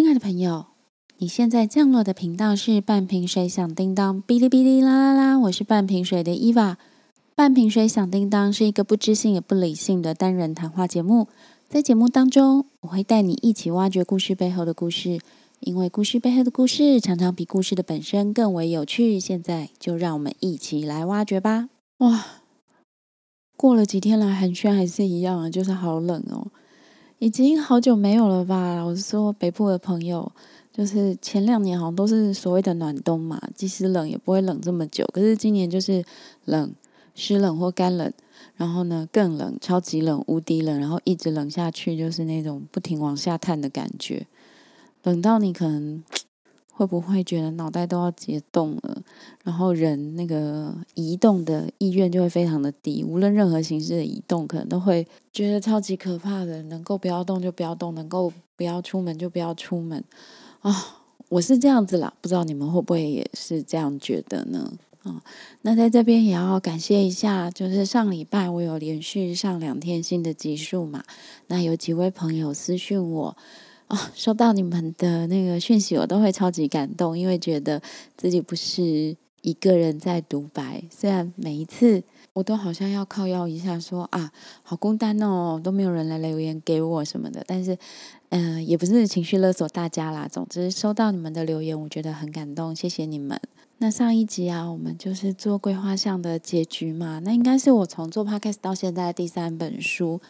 亲爱的朋友，你现在降落的频道是半瓶水响叮当，哔哩哔哩啦啦啦！我是半瓶水的伊娃。半瓶水响叮当是一个不知性也不理性的单人谈话节目，在节目当中，我会带你一起挖掘故事背后的故事，因为故事背后的故事常常比故事的本身更为有趣。现在就让我们一起来挖掘吧！哇，过了几天来寒暄还是一样啊，就是好冷哦。已经好久没有了吧？我是说北部的朋友，就是前两年好像都是所谓的暖冬嘛，即使冷也不会冷这么久。可是今年就是冷、湿冷或干冷，然后呢更冷、超级冷、无敌冷，然后一直冷下去，就是那种不停往下探的感觉，冷到你可能。会不会觉得脑袋都要解冻了？然后人那个移动的意愿就会非常的低，无论任何形式的移动，可能都会觉得超级可怕的。能够不要动就不要动，能够不要出门就不要出门啊！我是这样子啦，不知道你们会不会也是这样觉得呢？啊，那在这边也要感谢一下，就是上礼拜我有连续上两天新的集数嘛，那有几位朋友私讯我。哦，收到你们的那个讯息，我都会超级感动，因为觉得自己不是一个人在独白。虽然每一次我都好像要靠腰一下，说啊，好孤单哦，都没有人来留言给我什么的。但是，嗯，也不是情绪勒索大家啦。总之，收到你们的留言，我觉得很感动，谢谢你们。那上一集啊，我们就是做桂花巷的结局嘛，那应该是我从做 podcast 到现在第三本书。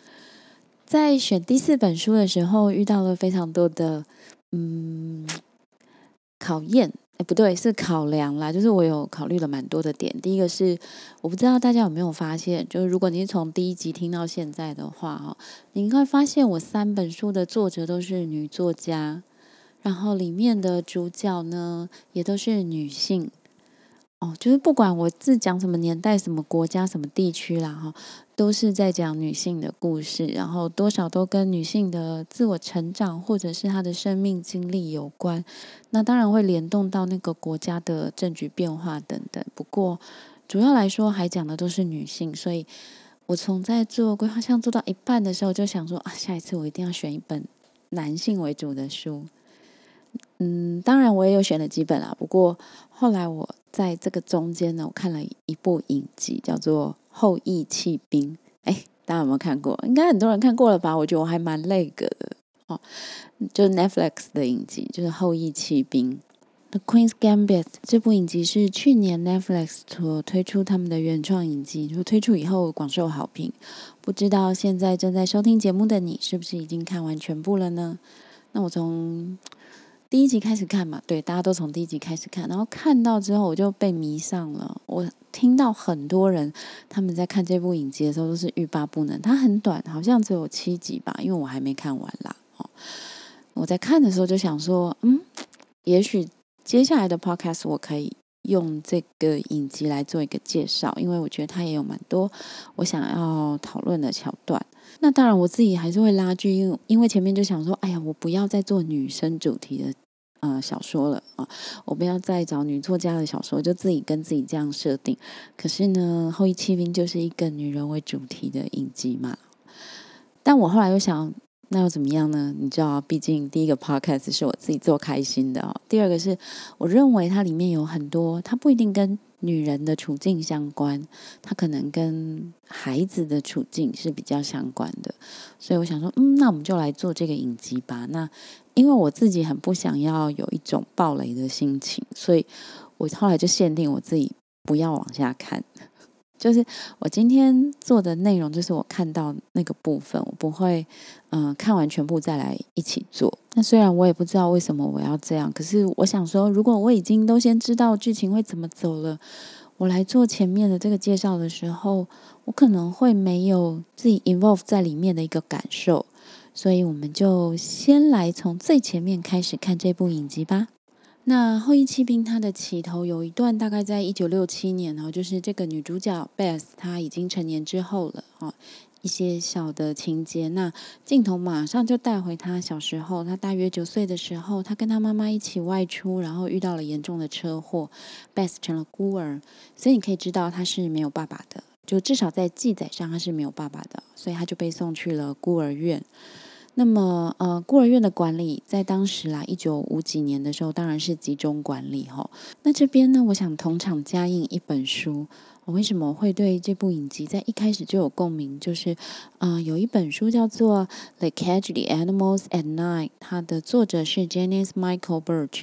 在选第四本书的时候，遇到了非常多的嗯考验，哎，不对，是考量啦。就是我有考虑了蛮多的点。第一个是，我不知道大家有没有发现，就是如果你是从第一集听到现在的话，哈，你应该发现我三本书的作者都是女作家，然后里面的主角呢也都是女性。哦，就是不管我是讲什么年代、什么国家、什么地区啦，哈，都是在讲女性的故事，然后多少都跟女性的自我成长或者是她的生命经历有关。那当然会联动到那个国家的政局变化等等。不过主要来说，还讲的都是女性，所以我从在做规划项做到一半的时候，就想说啊，下一次我一定要选一本男性为主的书。嗯，当然我也有选了几本啦，不过后来我。在这个中间呢，我看了一部影集，叫做《后羿弃兵》。哎，大家有没有看过？应该很多人看过了吧？我觉得我还蛮那个的哦，就 Netflix 的影集，就是《后羿弃兵》The Queen's Gambit。这部影集是去年 Netflix 所推出他们的原创影集，就推出以后广受好评。不知道现在正在收听节目的你，是不是已经看完全部了呢？那我从第一集开始看嘛，对，大家都从第一集开始看，然后看到之后我就被迷上了。我听到很多人他们在看这部影集的时候都是欲罢不能。它很短，好像只有七集吧，因为我还没看完啦。哦，我在看的时候就想说，嗯，也许接下来的 podcast 我可以用这个影集来做一个介绍，因为我觉得它也有蛮多我想要讨论的桥段。那当然，我自己还是会拉锯，因为因为前面就想说，哎呀，我不要再做女生主题的呃小说了啊，我不要再找女作家的小说，就自己跟自己这样设定。可是呢，《后羿弃兵》就是一个女人为主题的影集嘛。但我后来又想，那又怎么样呢？你知道，毕竟第一个 podcast 是我自己做开心的哦，第二个是我认为它里面有很多，它不一定跟。女人的处境相关，它可能跟孩子的处境是比较相关的，所以我想说，嗯，那我们就来做这个影集吧。那因为我自己很不想要有一种暴雷的心情，所以我后来就限定我自己不要往下看。就是我今天做的内容，就是我看到那个部分，我不会嗯看完全部再来一起做。那虽然我也不知道为什么我要这样，可是我想说，如果我已经都先知道剧情会怎么走了，我来做前面的这个介绍的时候，我可能会没有自己 involve 在里面的一个感受。所以我们就先来从最前面开始看这部影集吧。那《后羿弃兵》它的起头有一段，大概在一九六七年哦，就是这个女主角 Beth 她已经成年之后了哦，一些小的情节。那镜头马上就带回她小时候，她大约九岁的时候，她跟她妈妈一起外出，然后遇到了严重的车祸，Beth 成了孤儿，所以你可以知道她是没有爸爸的，就至少在记载上她是没有爸爸的，所以她就被送去了孤儿院。那么，呃，孤儿院的管理在当时啦，一九五几年的时候，当然是集中管理哈。那这边呢，我想同场加印一本书。我为什么会对这部影集在一开始就有共鸣？就是，呃，有一本书叫做《The Catch the Animals at Night》，它的作者是 Janice Michael Birch。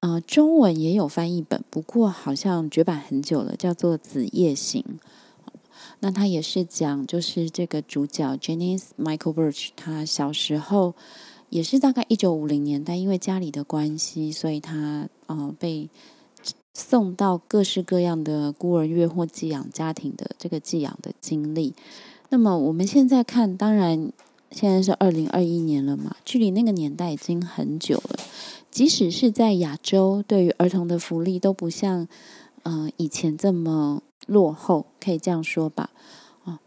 呃，中文也有翻译本，不过好像绝版很久了，叫做《子夜行》。那他也是讲，就是这个主角 Janice Michael Birch，他小时候也是大概一九五零年代，因为家里的关系，所以他呃被送到各式各样的孤儿院或寄养家庭的这个寄养的经历。那么我们现在看，当然现在是二零二一年了嘛，距离那个年代已经很久了。即使是在亚洲，对于儿童的福利都不像嗯以前这么。落后可以这样说吧，啊，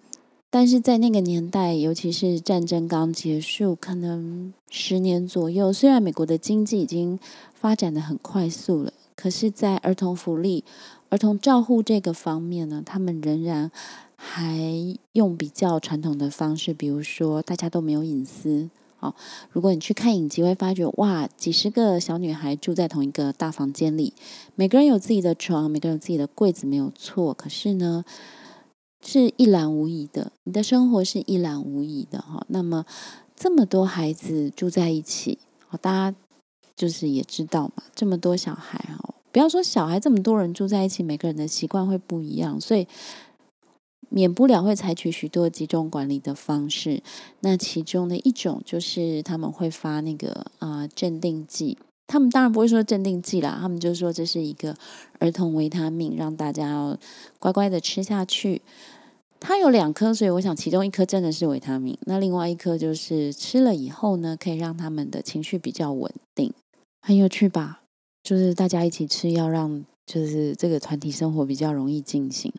但是在那个年代，尤其是战争刚结束，可能十年左右，虽然美国的经济已经发展的很快速了，可是，在儿童福利、儿童照护这个方面呢，他们仍然还用比较传统的方式，比如说大家都没有隐私。哦，如果你去看影集，会发觉哇，几十个小女孩住在同一个大房间里，每个人有自己的床，每个人有自己的柜子，没有错。可是呢，是一览无遗的，你的生活是一览无遗的哈。那么这么多孩子住在一起，哦，大家就是也知道嘛，这么多小孩哦，不要说小孩，这么多人住在一起，每个人的习惯会不一样，所以。免不了会采取许多集中管理的方式，那其中的一种就是他们会发那个啊镇定剂，他们当然不会说镇定剂啦，他们就说这是一个儿童维他命，让大家要乖乖的吃下去。它有两颗，所以我想其中一颗真的是维他命，那另外一颗就是吃了以后呢，可以让他们的情绪比较稳定，很有趣吧？就是大家一起吃，要让。就是这个团体生活比较容易进行，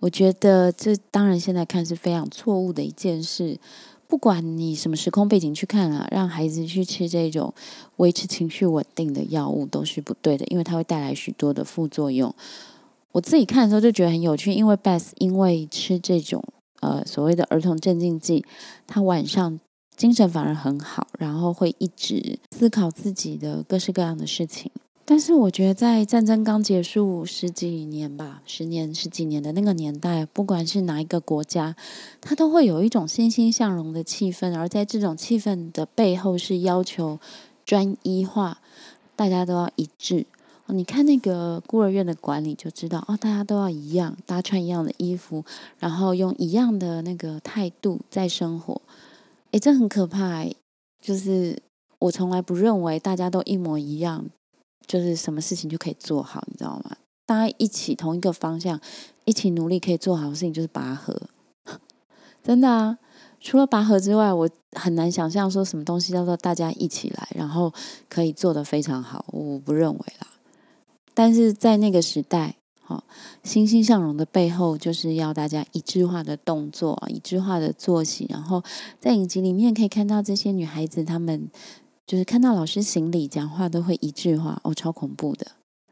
我觉得这当然现在看是非常错误的一件事。不管你什么时空背景去看啊，让孩子去吃这种维持情绪稳定的药物都是不对的，因为它会带来许多的副作用。我自己看的时候就觉得很有趣，因为 b e s t 因为吃这种呃所谓的儿童镇静剂，他晚上精神反而很好，然后会一直思考自己的各式各样的事情。但是我觉得，在战争刚结束十几年吧，十年、十几年的那个年代，不管是哪一个国家，它都会有一种欣欣向荣的气氛。而在这种气氛的背后，是要求专一化，大家都要一致。你看那个孤儿院的管理就知道，哦，大家都要一样，大家穿一样的衣服，然后用一样的那个态度在生活。诶，这很可怕。就是我从来不认为大家都一模一样。就是什么事情就可以做好，你知道吗？大家一起同一个方向，一起努力可以做好的事情，就是拔河。真的啊，除了拔河之外，我很难想象说什么东西叫做大家一起来，然后可以做得非常好。我不认为啦。但是在那个时代，好欣欣向荣的背后，就是要大家一致化的动作，一致化的作息。然后在影集里面可以看到这些女孩子，她们。就是看到老师行礼讲话都会一致化哦，超恐怖的。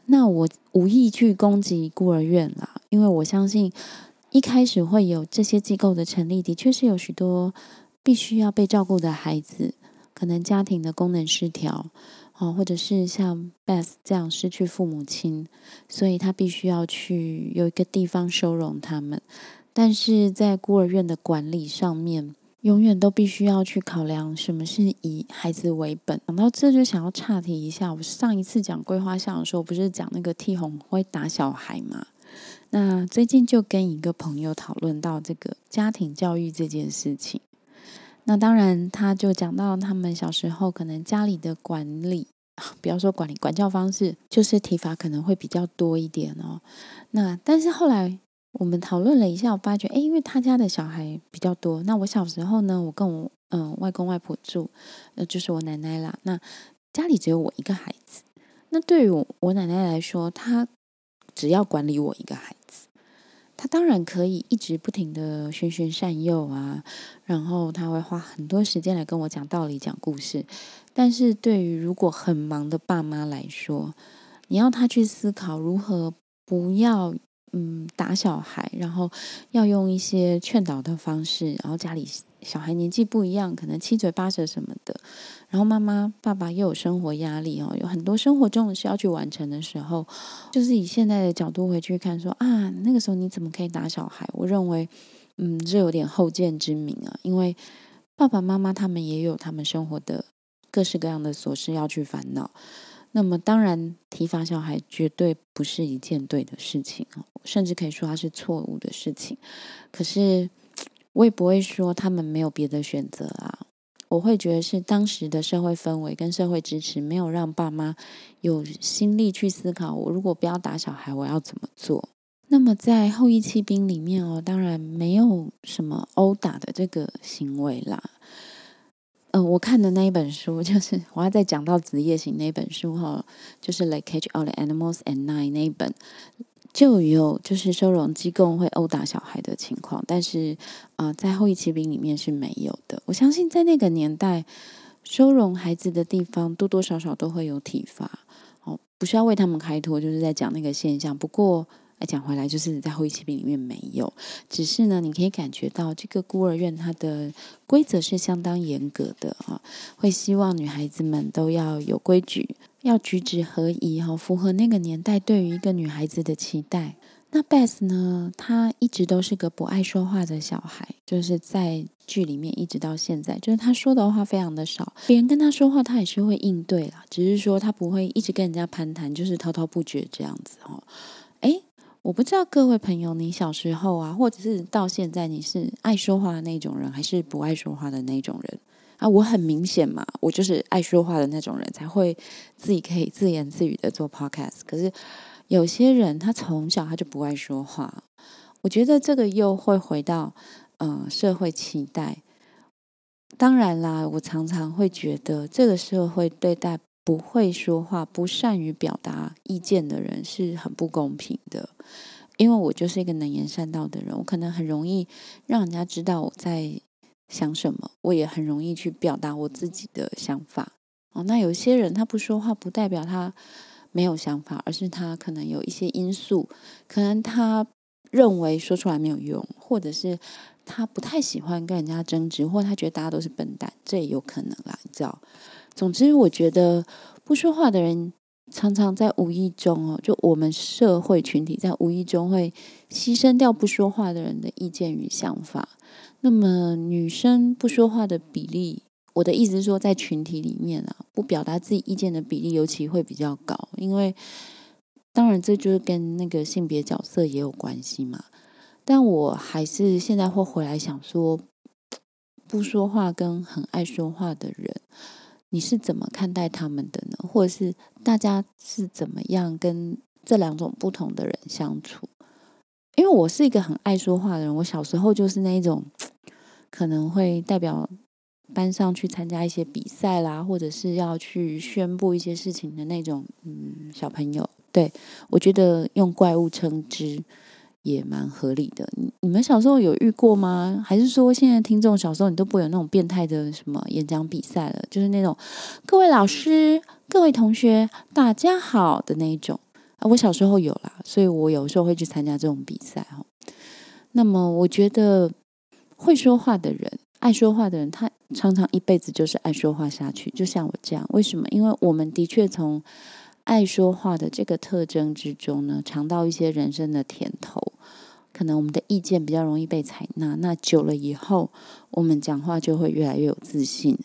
那我无意去攻击孤儿院啦，因为我相信一开始会有这些机构的成立，的确是有许多必须要被照顾的孩子，可能家庭的功能失调哦，或者是像 Beth 这样失去父母亲，所以他必须要去有一个地方收容他们。但是在孤儿院的管理上面。永远都必须要去考量什么是以孩子为本。讲到这就想要岔题一下，我上一次讲桂花巷的时候，不是讲那个替红会打小孩吗？那最近就跟一个朋友讨论到这个家庭教育这件事情。那当然，他就讲到他们小时候可能家里的管理，不要说管理管教方式，就是体罚可能会比较多一点哦。那但是后来。我们讨论了一下，我发觉，哎，因为他家的小孩比较多。那我小时候呢，我跟我嗯外公外婆住，呃，就是我奶奶啦。那家里只有我一个孩子。那对于我我奶奶来说，她只要管理我一个孩子，她当然可以一直不停的循循善诱啊，然后她会花很多时间来跟我讲道理、讲故事。但是对于如果很忙的爸妈来说，你要他去思考如何不要。嗯，打小孩，然后要用一些劝导的方式，然后家里小孩年纪不一样，可能七嘴八舌什么的，然后妈妈爸爸又有生活压力哦，有很多生活中的事要去完成的时候，就是以现在的角度回去看，说啊，那个时候你怎么可以打小孩？我认为，嗯，这有点后见之明啊，因为爸爸妈妈他们也有他们生活的各式各样的琐事要去烦恼。那么当然，体罚小孩绝对不是一件对的事情哦，甚至可以说它是错误的事情。可是我也不会说他们没有别的选择啊。我会觉得是当时的社会氛围跟社会支持没有让爸妈有心力去思考，我如果不要打小孩，我要怎么做？那么在后羿弃兵里面哦，当然没有什么殴打的这个行为啦。嗯，我看的那一本书就是我要再讲到职业型那本书哈，就是《Like Catch All the Animals at Night》那一本，就有就是收容机构会殴打小孩的情况，但是啊，在后羿骑兵里面是没有的。我相信在那个年代，收容孩子的地方多多少少都会有体罚，哦，不需要为他们开脱，就是在讲那个现象。不过。讲回来，就是在后羿骑兵里面没有，只是呢，你可以感觉到这个孤儿院它的规则是相当严格的啊，会希望女孩子们都要有规矩，要举止合宜哈，符合那个年代对于一个女孩子的期待。那 Beth 呢，她一直都是个不爱说话的小孩，就是在剧里面一直到现在，就是她说的话非常的少，别人跟她说话，她也是会应对啦，只是说她不会一直跟人家攀谈，就是滔滔不绝这样子哦。我不知道各位朋友，你小时候啊，或者是到现在，你是爱说话的那种人，还是不爱说话的那种人啊？我很明显嘛，我就是爱说话的那种人，才会自己可以自言自语的做 podcast。可是有些人他从小他就不爱说话，我觉得这个又会回到嗯社会期待。当然啦，我常常会觉得这个社会对待。不会说话、不善于表达意见的人是很不公平的，因为我就是一个能言善道的人，我可能很容易让人家知道我在想什么，我也很容易去表达我自己的想法。哦，那有些人他不说话，不代表他没有想法，而是他可能有一些因素，可能他认为说出来没有用，或者是他不太喜欢跟人家争执，或他觉得大家都是笨蛋，这也有可能啦，你知道。总之，我觉得不说话的人常常在无意中哦，就我们社会群体在无意中会牺牲掉不说话的人的意见与想法。那么，女生不说话的比例，我的意思是说，在群体里面啊，不表达自己意见的比例尤其会比较高。因为，当然这就是跟那个性别角色也有关系嘛。但我还是现在会回来想说，不说话跟很爱说话的人。你是怎么看待他们的呢？或者是大家是怎么样跟这两种不同的人相处？因为我是一个很爱说话的人，我小时候就是那一种可能会代表班上去参加一些比赛啦，或者是要去宣布一些事情的那种嗯小朋友。对我觉得用怪物称之。也蛮合理的。你你们小时候有遇过吗？还是说现在听众小时候你都不会有那种变态的什么演讲比赛了？就是那种各位老师、各位同学，大家好的那一种啊。我小时候有啦，所以我有时候会去参加这种比赛哈。那么我觉得会说话的人、爱说话的人，他常常一辈子就是爱说话下去。就像我这样，为什么？因为我们的确从爱说话的这个特征之中呢，尝到一些人生的甜头，可能我们的意见比较容易被采纳。那久了以后，我们讲话就会越来越有自信。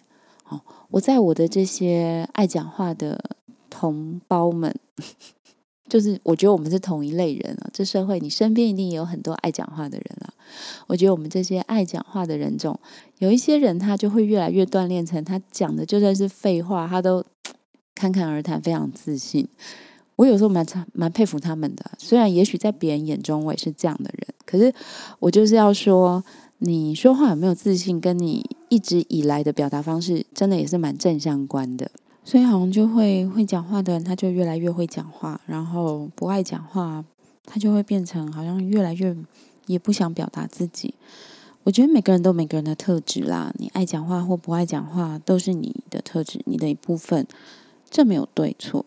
哦，我在我的这些爱讲话的同胞们，就是我觉得我们是同一类人啊。这社会，你身边一定也有很多爱讲话的人啊。我觉得我们这些爱讲话的人中，有一些人他就会越来越锻炼成，他讲的就算是废话，他都。侃侃而谈，非常自信。我有时候蛮蛮佩服他们的。虽然也许在别人眼中我也是这样的人，可是我就是要说，你说话有没有自信，跟你一直以来的表达方式，真的也是蛮正相关的。所以好像就会会讲话的人，他就越来越会讲话；然后不爱讲话，他就会变成好像越来越也不想表达自己。我觉得每个人都每个人的特质啦，你爱讲话或不爱讲话，都是你的特质，你的一部分。这没有对错，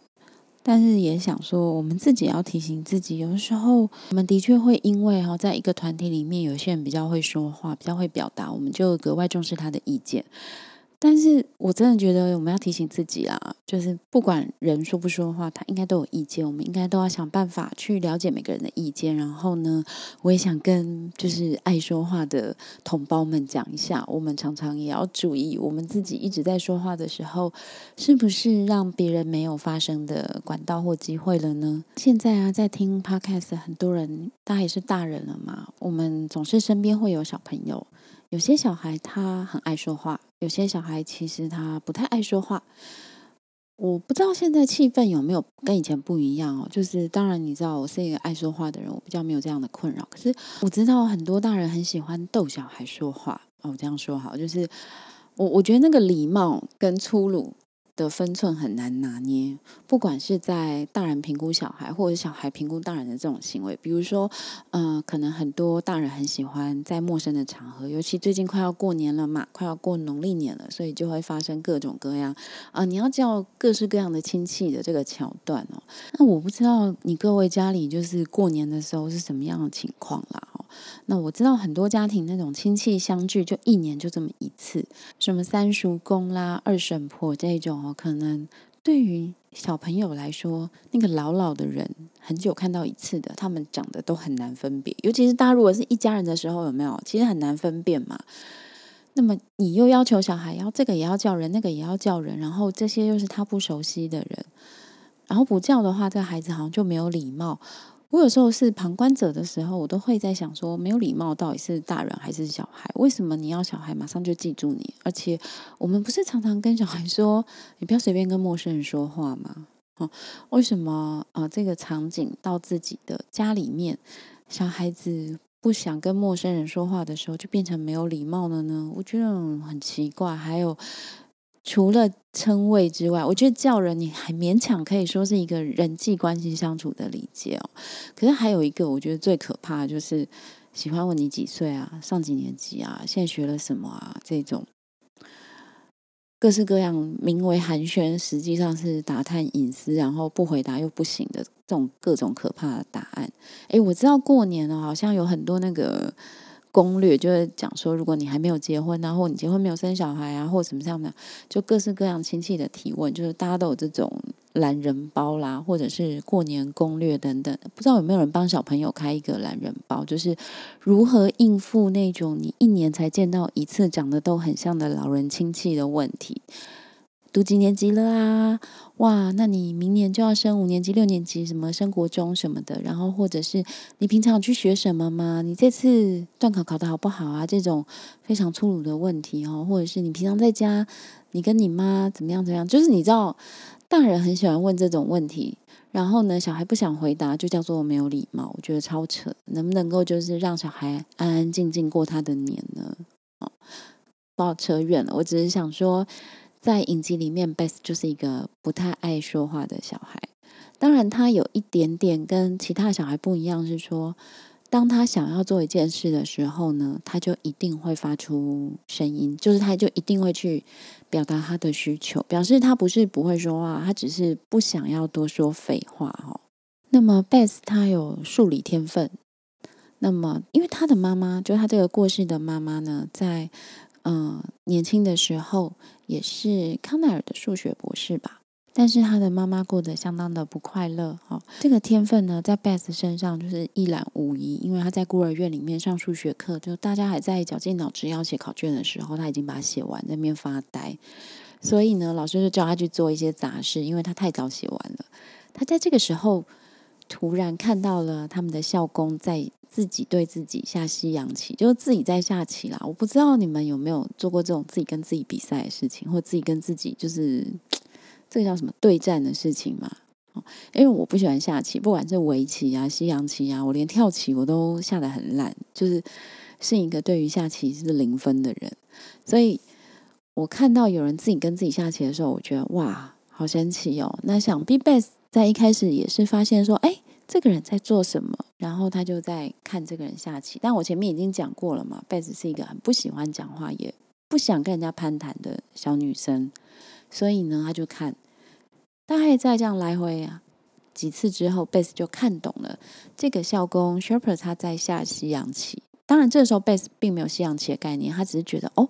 但是也想说，我们自己要提醒自己，有的时候我们的确会因为哈，在一个团体里面，有些人比较会说话，比较会表达，我们就格外重视他的意见。但是我真的觉得我们要提醒自己啦，就是不管人说不说话，他应该都有意见，我们应该都要想办法去了解每个人的意见。然后呢，我也想跟就是爱说话的同胞们讲一下，我们常常也要注意，我们自己一直在说话的时候，是不是让别人没有发声的管道或机会了呢？现在啊，在听 Podcast 很多人，大家也是大人了嘛，我们总是身边会有小朋友。有些小孩他很爱说话，有些小孩其实他不太爱说话。我不知道现在气氛有没有跟以前不一样哦。就是当然你知道，我是一个爱说话的人，我比较没有这样的困扰。可是我知道很多大人很喜欢逗小孩说话哦。我这样说好，就是我我觉得那个礼貌跟粗鲁。的分寸很难拿捏，不管是在大人评估小孩，或者小孩评估大人的这种行为，比如说，嗯，可能很多大人很喜欢在陌生的场合，尤其最近快要过年了嘛，快要过农历年了，所以就会发生各种各样啊，你要叫各式各样的亲戚的这个桥段哦。那我不知道你各位家里就是过年的时候是什么样的情况啦。那我知道很多家庭那种亲戚相聚就一年就这么一次，什么三叔公啦、二婶婆这种哦，可能对于小朋友来说，那个老老的人很久看到一次的，他们长得都很难分别。尤其是大家如果是一家人的时候，有没有？其实很难分辨嘛。那么你又要求小孩要这个也要叫人，那个也要叫人，然后这些又是他不熟悉的人，然后不叫的话，这个孩子好像就没有礼貌。我有时候是旁观者的时候，我都会在想说，没有礼貌到底是大人还是小孩？为什么你要小孩马上就记住你？而且我们不是常常跟小孩说，你不要随便跟陌生人说话吗？哦，为什么啊？这个场景到自己的家里面，小孩子不想跟陌生人说话的时候，就变成没有礼貌了呢？我觉得很奇怪。还有。除了称谓之外，我觉得叫人你还勉强可以说是一个人际关系相处的理解哦。可是还有一个，我觉得最可怕的就是喜欢问你几岁啊，上几年级啊，现在学了什么啊，这种各式各样名为寒暄，实际上是打探隐私，然后不回答又不行的这种各种可怕的答案。诶，我知道过年了，好像有很多那个。攻略就是讲说，如果你还没有结婚啊，或你结婚没有生小孩啊，或什么样的，就各式各样亲戚的提问，就是大家都有这种懒人包啦，或者是过年攻略等等。不知道有没有人帮小朋友开一个懒人包，就是如何应付那种你一年才见到一次、长得都很像的老人亲戚的问题。读几年级了啊？哇，那你明年就要升五年级、六年级，什么升国中什么的。然后或者是你平常去学什么吗？你这次段考考得好不好啊？这种非常粗鲁的问题哦，或者是你平常在家，你跟你妈怎么样？怎么样？就是你知道，大人很喜欢问这种问题，然后呢，小孩不想回答，就叫做没有礼貌。我觉得超扯，能不能够就是让小孩安安静静过他的年呢？哦，不好扯远了，我只是想说。在影集里面，Beth 就是一个不太爱说话的小孩。当然，他有一点点跟其他小孩不一样，是说，当他想要做一件事的时候呢，他就一定会发出声音，就是他就一定会去表达他的需求，表示他不是不会说话，他只是不想要多说废话哈。那么，Beth 他有数理天分。那么，因为他的妈妈，就他这个过世的妈妈呢，在。嗯，年轻的时候也是康奈尔的数学博士吧，但是他的妈妈过得相当的不快乐。哈，这个天分呢，在 Beth 身上就是一览无遗，因为他在孤儿院里面上数学课，就大家还在绞尽脑汁要写考卷的时候，他已经把它写完，在那边发呆。所以呢，老师就叫他去做一些杂事，因为他太早写完了。他在这个时候突然看到了他们的校工在。自己对自己下西洋棋，就是自己在下棋啦。我不知道你们有没有做过这种自己跟自己比赛的事情，或自己跟自己就是 这个叫什么对战的事情嘛？哦，因为我不喜欢下棋，不管是围棋啊、西洋棋啊，我连跳棋我都下的很烂，就是是一个对于下棋是零分的人。所以我看到有人自己跟自己下棋的时候，我觉得哇，好神奇哦。那想必 Best 在一开始也是发现说，哎。这个人在做什么？然后他就在看这个人下棋。但我前面已经讲过了嘛，贝斯是一个很不喜欢讲话，也不想跟人家攀谈的小女生。所以呢，他就看，大概在这样来回啊几次之后，贝斯就看懂了这个校工 Sharper 他在下西洋棋。当然，这个时候贝斯并没有西洋棋的概念，他只是觉得哦，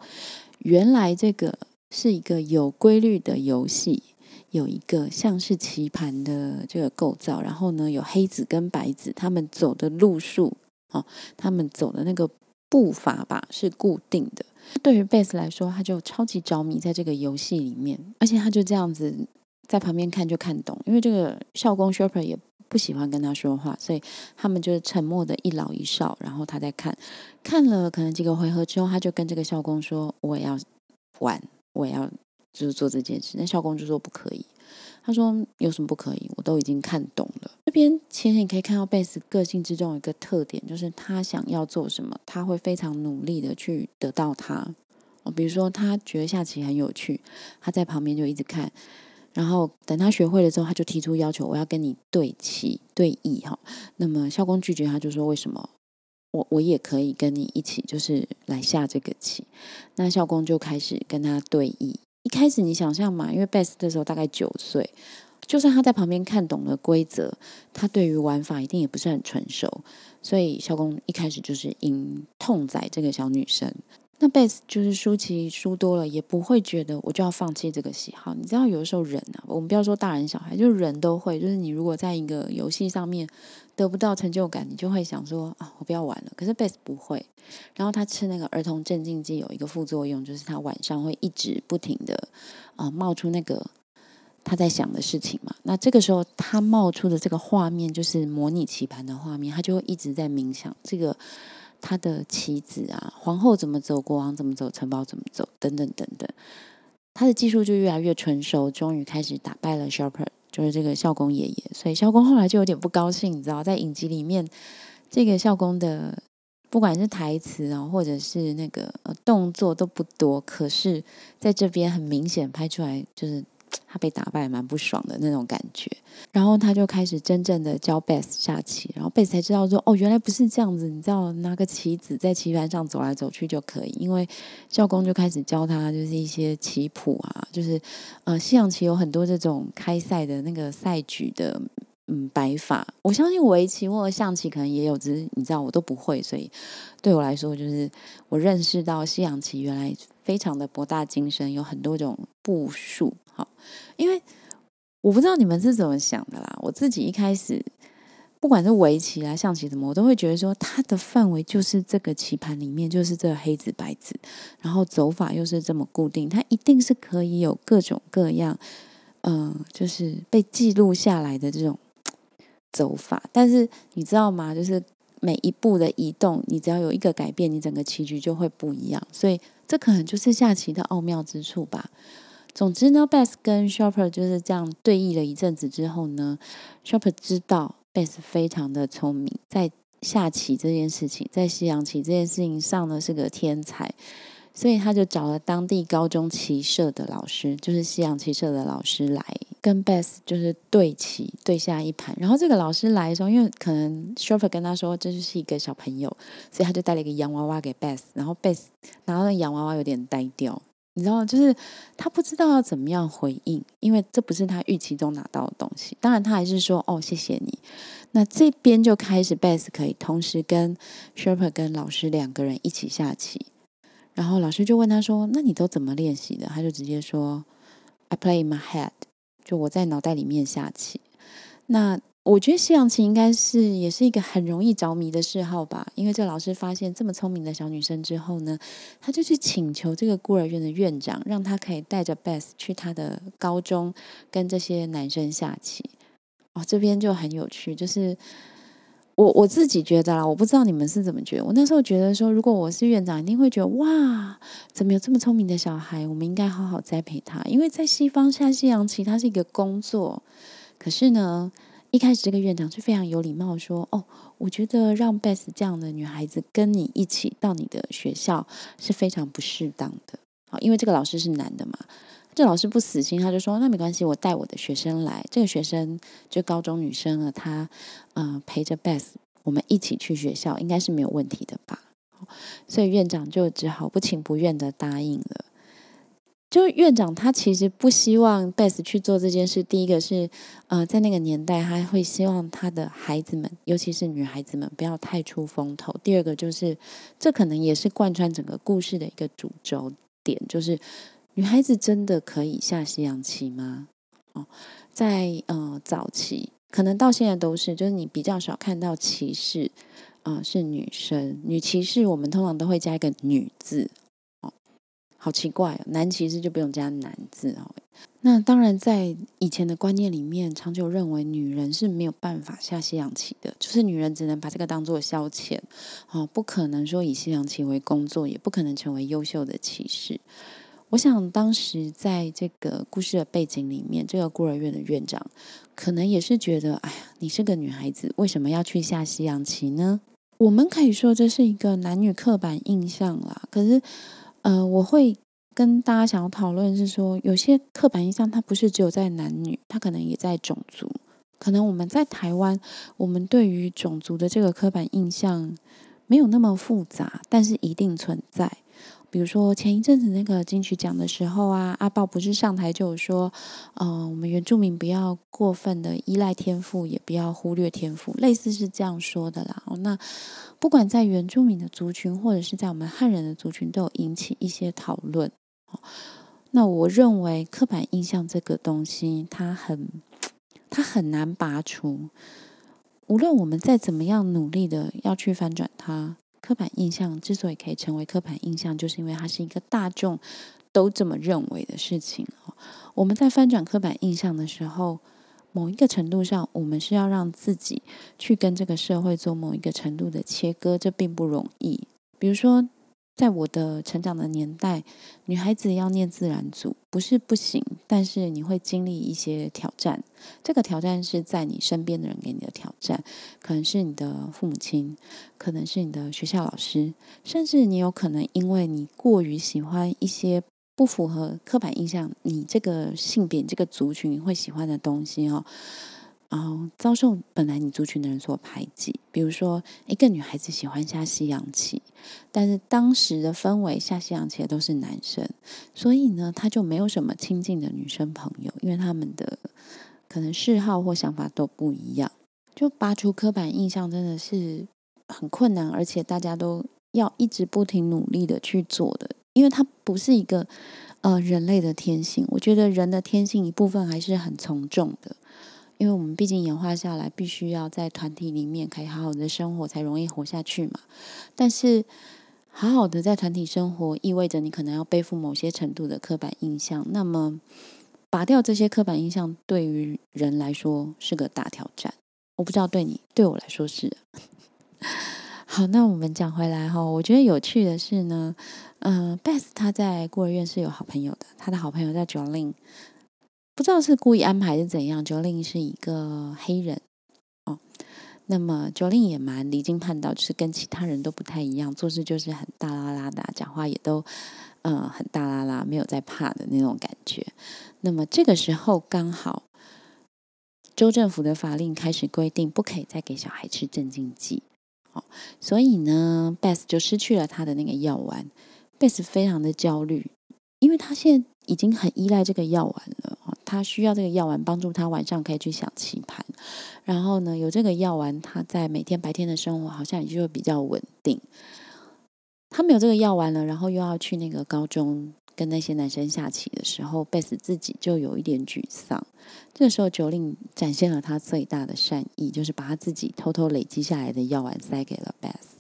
原来这个是一个有规律的游戏，有一个像是棋盘的这个构造，然后呢，有黑子跟白子他们走的路数，哦，他们走的那个步伐吧是固定的。对于贝斯来说，他就超级着迷在这个游戏里面，而且他就这样子。在旁边看就看懂，因为这个校工 Sharper 也不喜欢跟他说话，所以他们就是沉默的一老一少。然后他在看，看了可能几个回合之后，他就跟这个校工说：“我也要玩，我也要就是做这件事。”那校工就说：“不可以。”他说：“有什么不可以？我都已经看懂了。”这边其实你可以看到贝斯个性之中有一个特点，就是他想要做什么，他会非常努力的去得到它。哦，比如说他觉得下棋很有趣，他在旁边就一直看。然后等他学会了之后，他就提出要求，我要跟你对棋对弈哈。那么校工拒绝，他就说：“为什么？我我也可以跟你一起，就是来下这个棋。”那校工就开始跟他对弈。一开始你想象嘛，因为 Best 的时候大概九岁，就算他在旁边看懂了规则，他对于玩法一定也不是很纯熟，所以校工一开始就是赢痛宰这个小女生。那贝斯就是输棋输多了，也不会觉得我就要放弃这个喜好。你知道，有的时候人啊，我们不要说大人小孩，就是人都会，就是你如果在一个游戏上面得不到成就感，你就会想说啊，我不要玩了。可是贝斯不会。然后他吃那个儿童镇静剂有一个副作用，就是他晚上会一直不停的啊冒出那个他在想的事情嘛。那这个时候他冒出的这个画面就是模拟棋盘的画面，他就会一直在冥想这个。他的棋子啊，皇后怎么走，国王怎么走，城堡怎么走，等等等等，他的技术就越来越成熟，终于开始打败了 Sharper，就是这个校工爷爷。所以校工后来就有点不高兴，你知道，在影集里面，这个校工的不管是台词啊，或者是那个动作都不多，可是在这边很明显拍出来就是。他被打败，蛮不爽的那种感觉。然后他就开始真正的教贝斯下棋，然后贝斯才知道说：“哦，原来不是这样子，你知道拿个棋子在棋盘上走来走去就可以。”因为教工就开始教他，就是一些棋谱啊，就是呃，西洋棋有很多这种开赛的那个赛局的。嗯，摆法，我相信围棋或者象棋可能也有，只是你知道我都不会，所以对我来说，就是我认识到西洋棋原来非常的博大精深，有很多种步数。好，因为我不知道你们是怎么想的啦。我自己一开始，不管是围棋啊、象棋什么，我都会觉得说，它的范围就是这个棋盘里面就是这黑子白子，然后走法又是这么固定，它一定是可以有各种各样，嗯，就是被记录下来的这种。走法，但是你知道吗？就是每一步的移动，你只要有一个改变，你整个棋局就会不一样。所以这可能就是下棋的奥妙之处吧。总之呢，Bass 跟 Shopper 就是这样对弈了一阵子之后呢，Shopper 知道 Bass 非常的聪明，在下棋这件事情，在西洋棋这件事情上呢是个天才。所以他就找了当地高中棋社的老师，就是西洋棋社的老师来跟 Beth 就是对棋对下一盘。然后这个老师来的时候，因为可能 s h e r f e r 跟他说这就是一个小朋友，所以他就带了一个洋娃娃给 Beth。然后 Beth 拿到洋娃娃有点呆掉，你知道，就是他不知道要怎么样回应，因为这不是他预期中拿到的东西。当然他还是说哦谢谢你。那这边就开始 Beth 可以同时跟 s h e r p e r 跟老师两个人一起下棋。然后老师就问他说：“那你都怎么练习的？”他就直接说：“I play my head，就我在脑袋里面下棋。”那我觉得西洋棋应该是也是一个很容易着迷的嗜好吧。因为这老师发现这么聪明的小女生之后呢，他就去请求这个孤儿院的院长，让他可以带着 Beth 去他的高中跟这些男生下棋。哦，这边就很有趣，就是。我我自己觉得啦，我不知道你们是怎么觉得。我那时候觉得说，如果我是院长，一定会觉得哇，怎么有这么聪明的小孩？我们应该好好栽培他。因为在西方下西洋棋，它是一个工作。可是呢，一开始这个院长是非常有礼貌，说：“哦，我觉得让 Beth 这样的女孩子跟你一起到你的学校是非常不适当的。”好，因为这个老师是男的嘛。这老师不死心，他就说：“那没关系，我带我的学生来。这个学生就高中女生了，她嗯陪着 Beth，我们一起去学校，应该是没有问题的吧？”所以院长就只好不情不愿的答应了。就院长他其实不希望 Beth 去做这件事。第一个是，呃，在那个年代，他会希望他的孩子们，尤其是女孩子们，不要太出风头。第二个就是，这可能也是贯穿整个故事的一个主轴点，就是女孩子真的可以下西洋棋吗？哦，在呃早期，可能到现在都是，就是你比较少看到骑士啊是女生，女骑士我们通常都会加一个女字。哦好奇怪哦，男骑士就不用加男字哦。那当然，在以前的观念里面，长久认为女人是没有办法下西洋棋的，就是女人只能把这个当做消遣哦，不可能说以西洋棋为工作，也不可能成为优秀的骑士。我想当时在这个故事的背景里面，这个孤儿院的院长可能也是觉得，哎呀，你是个女孩子，为什么要去下西洋棋呢？我们可以说这是一个男女刻板印象啦，可是。呃，我会跟大家想要讨论是说，有些刻板印象它不是只有在男女，它可能也在种族。可能我们在台湾，我们对于种族的这个刻板印象没有那么复杂，但是一定存在。比如说前一阵子那个金曲奖的时候啊，阿豹不是上台就有说，呃，我们原住民不要过分的依赖天赋，也不要忽略天赋，类似是这样说的啦。那不管在原住民的族群，或者是在我们汉人的族群，都有引起一些讨论。那我认为刻板印象这个东西，它很，它很难拔除。无论我们再怎么样努力的要去翻转它。刻板印象之所以可以成为刻板印象，就是因为它是一个大众都这么认为的事情。我们在翻转刻板印象的时候，某一个程度上，我们是要让自己去跟这个社会做某一个程度的切割，这并不容易。比如说。在我的成长的年代，女孩子要念自然组不是不行，但是你会经历一些挑战。这个挑战是在你身边的人给你的挑战，可能是你的父母亲，可能是你的学校老师，甚至你有可能因为你过于喜欢一些不符合刻板印象，你这个性别、这个族群会喜欢的东西哦。然后遭受本来你族群的人所排挤，比如说一个女孩子喜欢下西洋棋，但是当时的氛围下西洋棋的都是男生，所以呢，她就没有什么亲近的女生朋友，因为他们的可能嗜好或想法都不一样。就拔除刻板印象真的是很困难，而且大家都要一直不停努力的去做的，因为它不是一个呃人类的天性。我觉得人的天性一部分还是很从众的。因为我们毕竟演化下来，必须要在团体里面可以好好的生活，才容易活下去嘛。但是，好好的在团体生活，意味着你可能要背负某些程度的刻板印象。那么，拔掉这些刻板印象，对于人来说是个大挑战。我不知道对你，对我来说是。好，那我们讲回来哈，我觉得有趣的是呢，嗯，Beth 他在孤儿院是有好朋友的，他的好朋友叫 Jolin。不知道是故意安排是怎样，Jolin 是一个黑人哦。那么 Jolin 也蛮离经叛道，就是跟其他人都不太一样，做事就是很大啦啦的，讲话也都呃很大啦啦，没有在怕的那种感觉。那么这个时候刚好州政府的法令开始规定，不可以再给小孩吃镇静剂哦，所以呢，Beth 就失去了他的那个药丸，Beth 非常的焦虑，因为他现在已经很依赖这个药丸了。他需要这个药丸帮助他晚上可以去想棋盘，然后呢，有这个药丸，他在每天白天的生活好像也就比较稳定。他没有这个药丸了，然后又要去那个高中跟那些男生下棋的时候，贝斯自己就有一点沮丧。这时候，九令展现了他最大的善意，就是把他自己偷偷累积下来的药丸塞给了贝斯。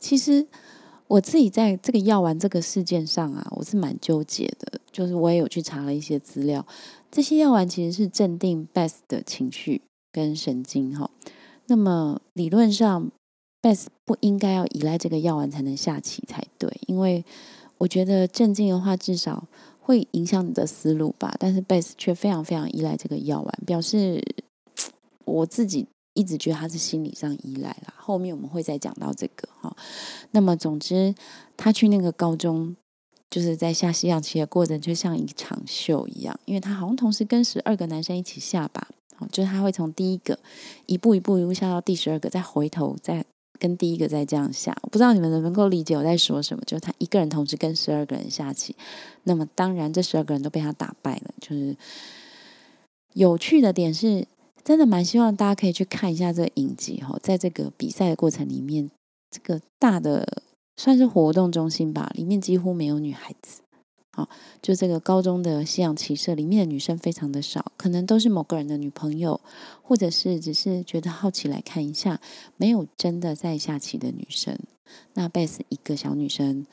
其实。我自己在这个药丸这个事件上啊，我是蛮纠结的。就是我也有去查了一些资料，这些药丸其实是镇定 Beth 的情绪跟神经哈。那么理论上，Beth 不应该要依赖这个药丸才能下棋才对，因为我觉得镇静的话至少会影响你的思路吧。但是 Beth 却非常非常依赖这个药丸，表示 我自己。一直觉得他是心理上依赖啦，后面我们会再讲到这个哈。那么总之，他去那个高中，就是在下西洋棋的过程，就像一场秀一样，因为他好像同时跟十二个男生一起下吧，就是他会从第一个一步一步一步下到第十二个，再回头再跟第一个再这样下，我不知道你们能不能够理解我在说什么。就是他一个人同时跟十二个人下棋，那么当然这十二个人都被他打败了。就是有趣的点是，真的蛮希望大家可以去看一下这个影集哈，在这个比赛的过程里面，这个大的算是活动中心吧，里面几乎没有女孩子。好，就这个高中的西洋棋社里面的女生非常的少，可能都是某个人的女朋友，或者是只是觉得好奇来看一下，没有真的在下棋的女生。那贝斯一个小女生，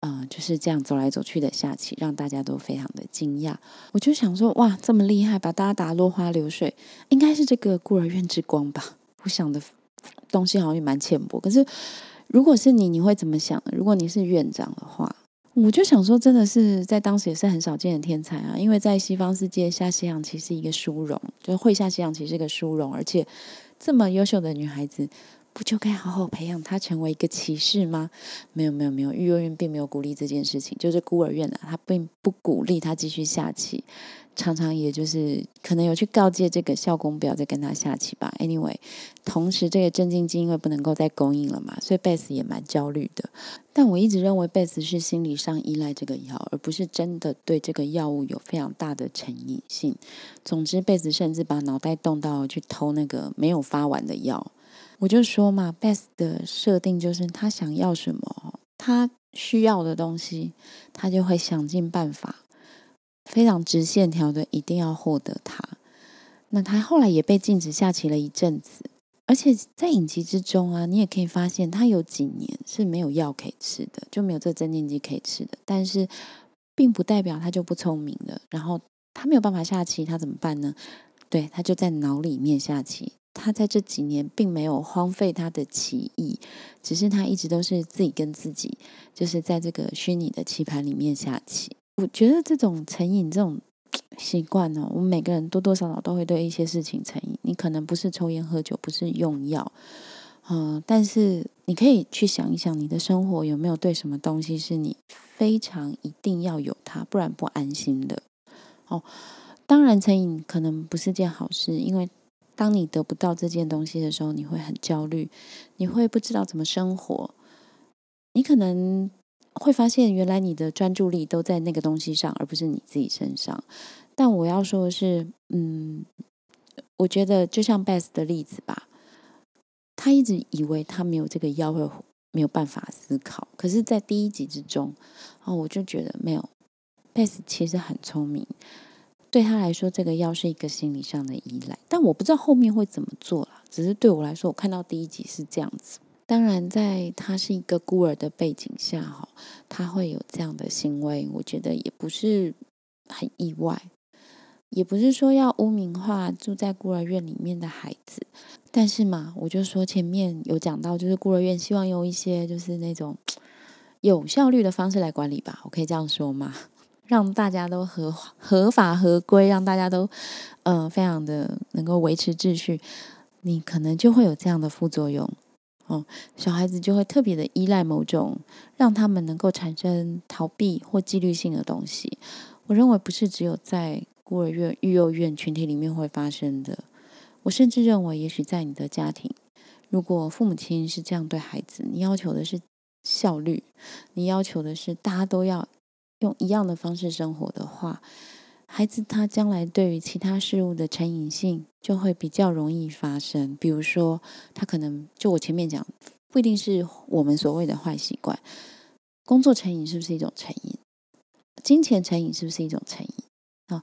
嗯，就是这样走来走去的下棋，让大家都非常的惊讶。我就想说，哇，这么厉害，把大家打落花流水，应该是这个孤儿院之光吧？我想的东西好像也蛮浅薄。可是，如果是你，你会怎么想？如果你是院长的话？我就想说，真的是在当时也是很少见的天才啊！因为在西方世界下西洋棋是一个殊荣，就会下西洋棋是一个殊荣，而且这么优秀的女孩子，不就该好好培养他成为一个骑士吗？没有没有没有，育幼院并没有鼓励这件事情，就是孤儿院啊，他并不鼓励他继续下棋。常常也就是可能有去告诫这个校工不要再跟他下棋吧。Anyway，同时这个镇静剂因为不能够再供应了嘛，所以贝斯也蛮焦虑的。但我一直认为贝斯是心理上依赖这个药，而不是真的对这个药物有非常大的成瘾性。总之，贝斯甚至把脑袋动到去偷那个没有发完的药。我就说嘛，，Best 的设定就是他想要什么，他需要的东西，他就会想尽办法。非常直线条的，一定要获得它。那他后来也被禁止下棋了一阵子，而且在影集之中啊，你也可以发现他有几年是没有药可以吃的，就没有这镇静剂可以吃的。但是，并不代表他就不聪明了。然后他没有办法下棋，他怎么办呢？对他就在脑里面下棋。他在这几年并没有荒废他的棋艺，只是他一直都是自己跟自己，就是在这个虚拟的棋盘里面下棋。我觉得这种成瘾这种 习惯呢，我们每个人多多少少都会对一些事情成瘾。你可能不是抽烟喝酒，不是用药，嗯，但是你可以去想一想，你的生活有没有对什么东西是你非常一定要有它，不然不安心的。哦，当然成瘾可能不是件好事，因为当你得不到这件东西的时候，你会很焦虑，你会不知道怎么生活，你可能。会发现原来你的专注力都在那个东西上，而不是你自己身上。但我要说的是，嗯，我觉得就像 Beth 的例子吧，他一直以为他没有这个药会没有办法思考。可是，在第一集之中，哦，我就觉得没有，Beth 其实很聪明。对他来说，这个药是一个心理上的依赖。但我不知道后面会怎么做了。只是对我来说，我看到第一集是这样子。当然，在他是一个孤儿的背景下，哈，他会有这样的行为，我觉得也不是很意外，也不是说要污名化住在孤儿院里面的孩子。但是嘛，我就说前面有讲到，就是孤儿院希望用一些就是那种有效率的方式来管理吧，我可以这样说吗？让大家都合合法合规，让大家都嗯非常的能够维持秩序，你可能就会有这样的副作用。哦，小孩子就会特别的依赖某种让他们能够产生逃避或纪律性的东西。我认为不是只有在孤儿院、育幼院群体里面会发生的。我甚至认为，也许在你的家庭，如果父母亲是这样对孩子，你要求的是效率，你要求的是大家都要用一样的方式生活的话。孩子他将来对于其他事物的成瘾性就会比较容易发生，比如说他可能就我前面讲，不一定是我们所谓的坏习惯，工作成瘾是不是一种成瘾？金钱成瘾是不是一种成瘾？啊，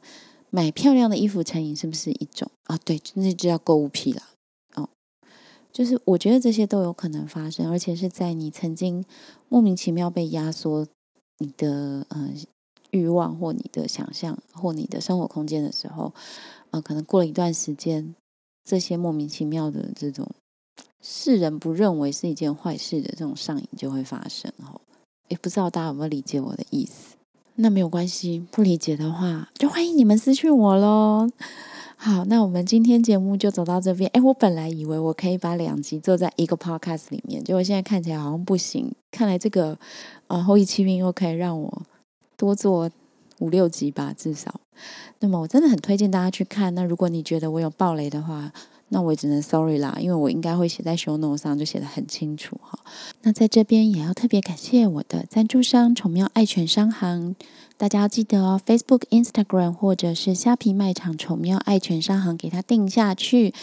买漂亮的衣服成瘾是不是一种？啊，对，那就叫购物癖了。哦，就是我觉得这些都有可能发生，而且是在你曾经莫名其妙被压缩你的嗯。欲望或你的想象或你的生活空间的时候，呃，可能过了一段时间，这些莫名其妙的这种世人不认为是一件坏事的这种上瘾就会发生哦。也不知道大家有没有理解我的意思？那没有关系，不理解的话就欢迎你们私讯我喽。好，那我们今天节目就走到这边。哎，我本来以为我可以把两集做在一个 podcast 里面，结果现在看起来好像不行。看来这个呃后羿弃兵又可以让我。多做五六集吧，至少。那么我真的很推荐大家去看。那如果你觉得我有暴雷的话，那我也只能 sorry 啦，因为我应该会写在 show note 上，就写的很清楚哈。那在这边也要特别感谢我的赞助商宠喵爱犬商行，大家要记得哦，Facebook、Instagram 或者是虾皮卖场宠喵爱犬商行给它定下去。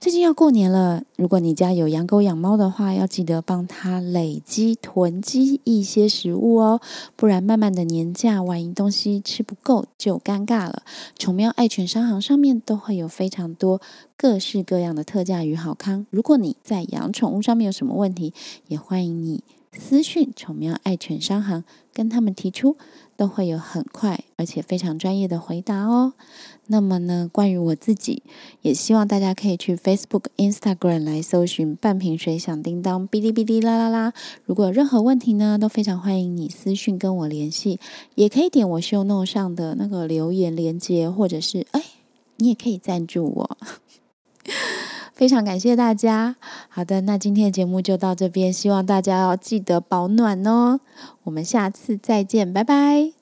最近要过年了，如果你家有养狗养猫的话，要记得帮它累积囤积一些食物哦，不然慢慢的年假，万一东西吃不够就尴尬了。宠喵爱犬商行上面都会有非常多各式各样的特价与好康。如果你在养宠物上面有什么问题，也欢迎你私讯宠喵爱犬商行，跟他们提出，都会有很快而且非常专业的回答哦。那么呢，关于我自己，也希望大家可以去 Facebook、Instagram 来搜寻“半瓶水响叮当”、“哔哩哔哩啦啦啦”。如果有任何问题呢，都非常欢迎你私讯跟我联系，也可以点我 Show Note 上的那个留言连接，或者是哎，你也可以赞助我。非常感谢大家。好的，那今天的节目就到这边，希望大家要记得保暖哦。我们下次再见，拜拜。